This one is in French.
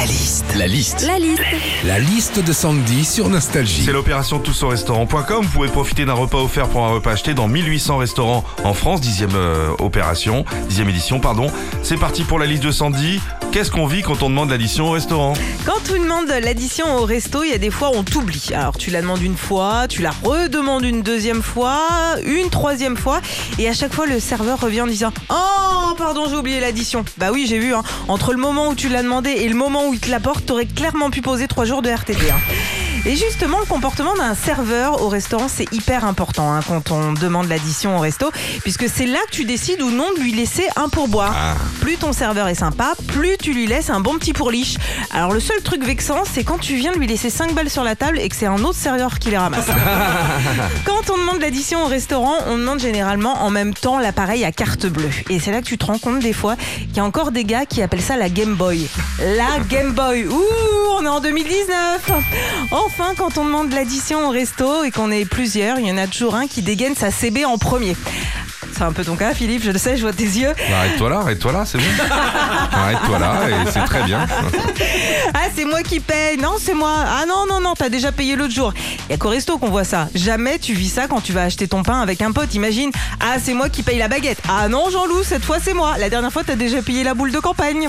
La liste. La liste. La liste. La liste de Sandy sur Nostalgie. C'est l'opération tous au restaurant.com. Vous pouvez profiter d'un repas offert pour un repas acheté dans 1800 restaurants en France. Dixième euh, opération, dixième édition, pardon. C'est parti pour la liste de Sandy. Qu'est-ce qu'on vit quand on demande l'addition au restaurant Quand tu demandes l'addition au resto, il y a des fois on t'oublie. Alors tu la demandes une fois, tu la redemandes une deuxième fois, une troisième fois, et à chaque fois le serveur revient en disant Oh pardon j'ai oublié l'addition. Bah oui j'ai vu, hein. entre le moment où tu l'as demandé et le moment où il te l'apporte, t'aurais clairement pu poser trois jours de RTT. Et justement, le comportement d'un serveur au restaurant, c'est hyper important hein, quand on demande l'addition au resto, puisque c'est là que tu décides ou non de lui laisser un pourboire. Plus ton serveur est sympa, plus tu lui laisses un bon petit pourliche. Alors le seul truc vexant, c'est quand tu viens de lui laisser 5 balles sur la table et que c'est un autre serveur qui les ramasse. quand on demande l'addition au restaurant, on demande généralement en même temps l'appareil à carte bleue. Et c'est là que tu te rends compte des fois qu'il y a encore des gars qui appellent ça la Game Boy. La Game Boy. Ouh, on est en 2019. Enfin, quand on demande l'addition au resto et qu'on est plusieurs, il y en a toujours un qui dégaine sa CB en premier. C'est un peu ton cas, Philippe, je le sais, je vois tes yeux. Bah, Arrête-toi là, arrête-toi là, c'est bon. arrête-toi là, et c'est très bien. Ah, c'est moi qui paye. Non, c'est moi. Ah non, non, non, t'as déjà payé l'autre jour. Il y a qu'au resto qu'on voit ça. Jamais tu vis ça quand tu vas acheter ton pain avec un pote. Imagine, ah, c'est moi qui paye la baguette. Ah non, Jean-Loup, cette fois c'est moi. La dernière fois, t'as déjà payé la boule de campagne.